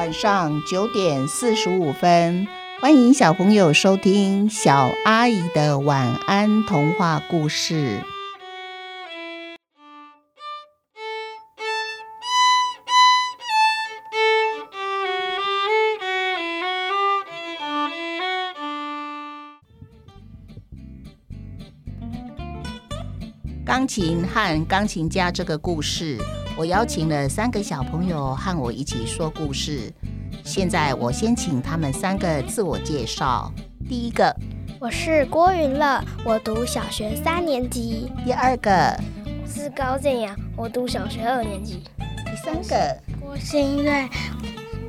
晚上九点四十五分，欢迎小朋友收听小阿姨的晚安童话故事。钢琴和钢琴家这个故事，我邀请了三个小朋友和我一起说故事。现在我先请他们三个自我介绍。第一个，我是郭云乐，我读小学三年级。第二个，我是高建阳，我读小学二年级。第三个，郭新瑞，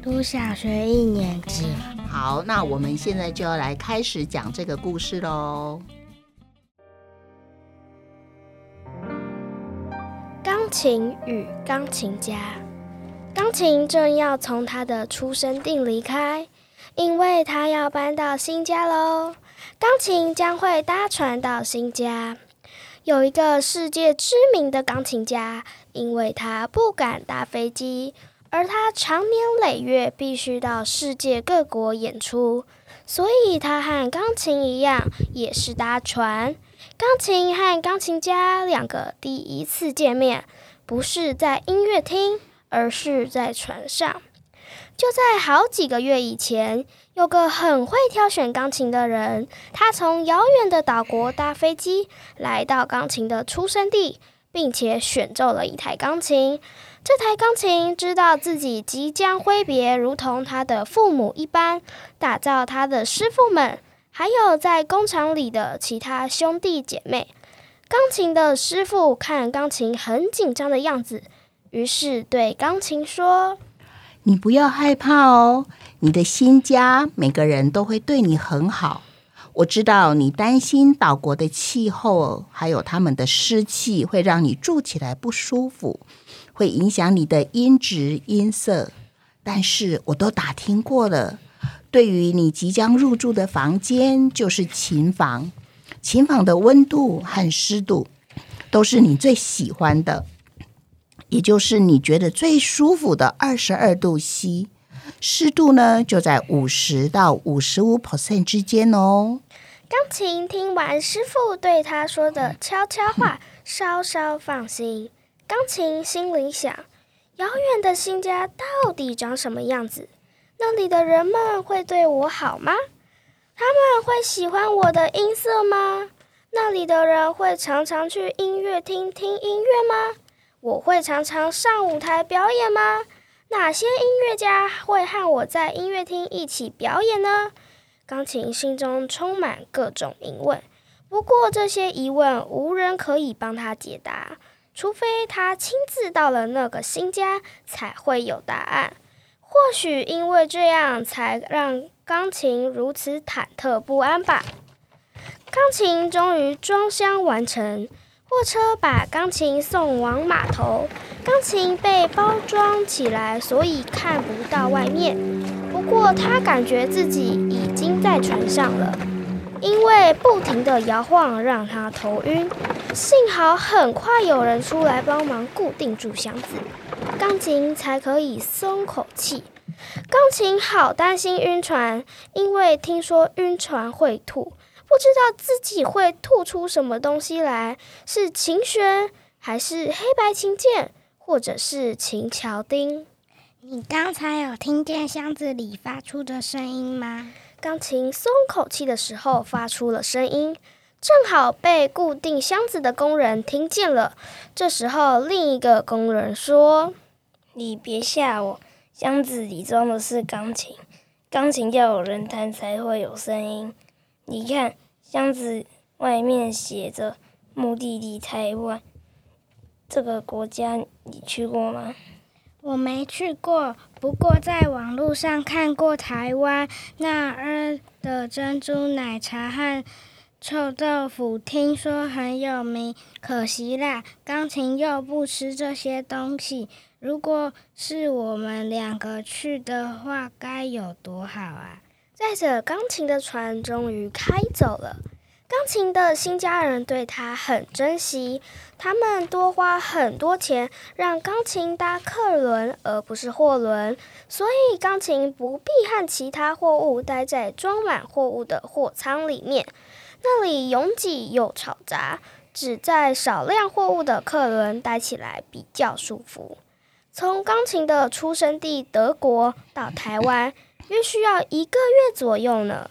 读小学一年级。好，那我们现在就要来开始讲这个故事喽。琴与钢琴家，钢琴正要从他的出生地离开，因为他要搬到新家喽。钢琴将会搭船到新家。有一个世界知名的钢琴家，因为他不敢搭飞机，而他长年累月必须到世界各国演出，所以他和钢琴一样，也是搭船。钢琴和钢琴家两个第一次见面，不是在音乐厅，而是在船上。就在好几个月以前，有个很会挑选钢琴的人，他从遥远的岛国搭飞机来到钢琴的出生地，并且选奏了一台钢琴。这台钢琴知道自己即将挥别，如同他的父母一般，打造他的师傅们。还有在工厂里的其他兄弟姐妹，钢琴的师傅看钢琴很紧张的样子，于是对钢琴说：“你不要害怕哦，你的新家每个人都会对你很好。我知道你担心岛国的气候，还有他们的湿气会让你住起来不舒服，会影响你的音质音色。但是我都打听过了。”对于你即将入住的房间，就是琴房。琴房的温度和湿度都是你最喜欢的，也就是你觉得最舒服的二十二度 C。湿度呢，就在五十到五十五 percent 之间哦。钢琴听完师傅对他说的悄悄话，稍稍放心。钢琴心里想：遥远的新家到底长什么样子？那里的人们会对我好吗？他们会喜欢我的音色吗？那里的人会常常去音乐厅听音乐吗？我会常常上舞台表演吗？哪些音乐家会和我在音乐厅一起表演呢？钢琴心中充满各种疑问，不过这些疑问无人可以帮他解答，除非他亲自到了那个新家，才会有答案。或许因为这样，才让钢琴如此忐忑不安吧。钢琴终于装箱完成，货车把钢琴送往码头，钢琴被包装起来，所以看不到外面。不过他感觉自己已经在船上了，因为不停地摇晃让他头晕。幸好很快有人出来帮忙固定住箱子。钢琴才可以松口气。钢琴好担心晕船，因为听说晕船会吐，不知道自己会吐出什么东西来，是琴弦，还是黑白琴键，或者是琴桥钉？你刚才有听见箱子里发出的声音吗？钢琴松口气的时候发出了声音，正好被固定箱子的工人听见了。这时候，另一个工人说。你别吓我，箱子里装的是钢琴，钢琴要有人弹才会有声音。你看，箱子外面写着“目的地台湾”，这个国家你去过吗？我没去过，不过在网络上看过台湾那儿的珍珠奶茶和臭豆腐，听说很有名。可惜啦，钢琴又不吃这些东西。如果是我们两个去的话，该有多好啊！载着钢琴的船终于开走了。钢琴的新家人对他很珍惜，他们多花很多钱让钢琴搭客轮而不是货轮，所以钢琴不必和其他货物待在装满货物的货舱里面，那里拥挤又嘈杂，只在少量货物的客轮待起来比较舒服。从钢琴的出生地德国到台湾，约需要一个月左右呢。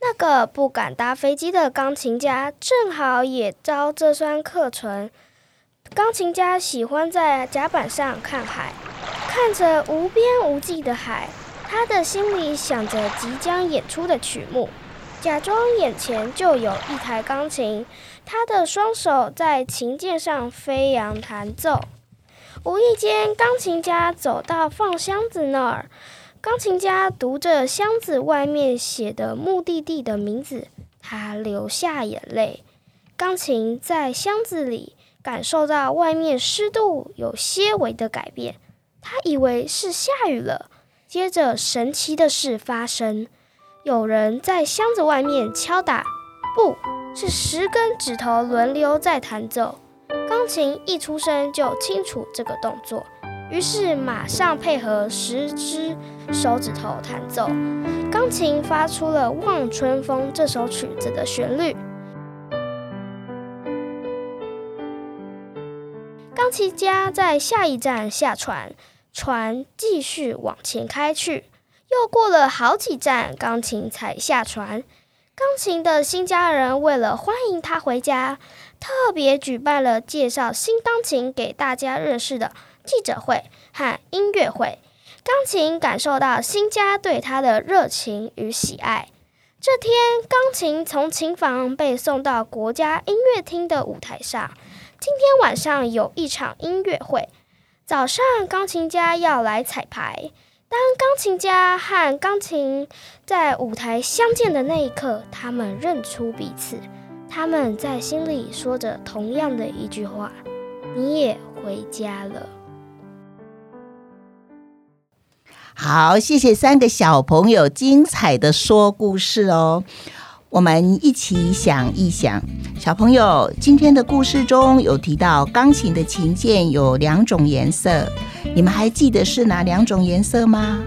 那个不敢搭飞机的钢琴家，正好也遭这双客船。钢琴家喜欢在甲板上看海，看着无边无际的海，他的心里想着即将演出的曲目，假装眼前就有一台钢琴，他的双手在琴键上飞扬弹奏。无意间，钢琴家走到放箱子那儿。钢琴家读着箱子外面写的目的地的名字，他流下眼泪。钢琴在箱子里感受到外面湿度有些微的改变，他以为是下雨了。接着，神奇的事发生，有人在箱子外面敲打，不是十根指头轮流在弹奏。琴一出生就清楚这个动作。于是马上配合十只手指头弹奏，钢琴发出了《望春风》这首曲子的旋律。钢琴家在下一站下船，船继续往前开去。又过了好几站，钢琴才下船。钢琴的新家人为了欢迎他回家，特别举办了介绍新钢琴给大家认识的。记者会和音乐会，钢琴感受到新家对他的热情与喜爱。这天，钢琴从琴房被送到国家音乐厅的舞台上。今天晚上有一场音乐会。早上，钢琴家要来彩排。当钢琴家和钢琴在舞台相见的那一刻，他们认出彼此。他们在心里说着同样的一句话：“你也回家了。”好，谢谢三个小朋友精彩的说故事哦。我们一起想一想，小朋友，今天的故事中有提到钢琴的琴键有两种颜色，你们还记得是哪两种颜色吗？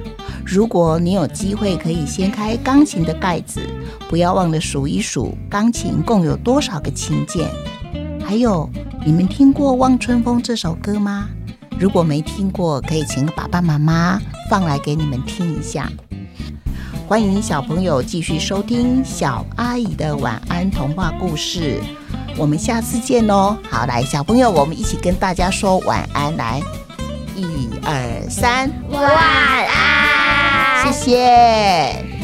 如果你有机会可以掀开钢琴的盖子，不要忘了数一数钢琴共有多少个琴键。还有，你们听过《望春风》这首歌吗？如果没听过，可以请爸爸妈妈放来给你们听一下。欢迎小朋友继续收听小阿姨的晚安童话故事，我们下次见哦。好，来，小朋友，我们一起跟大家说晚安，来，一二三，晚安，谢谢。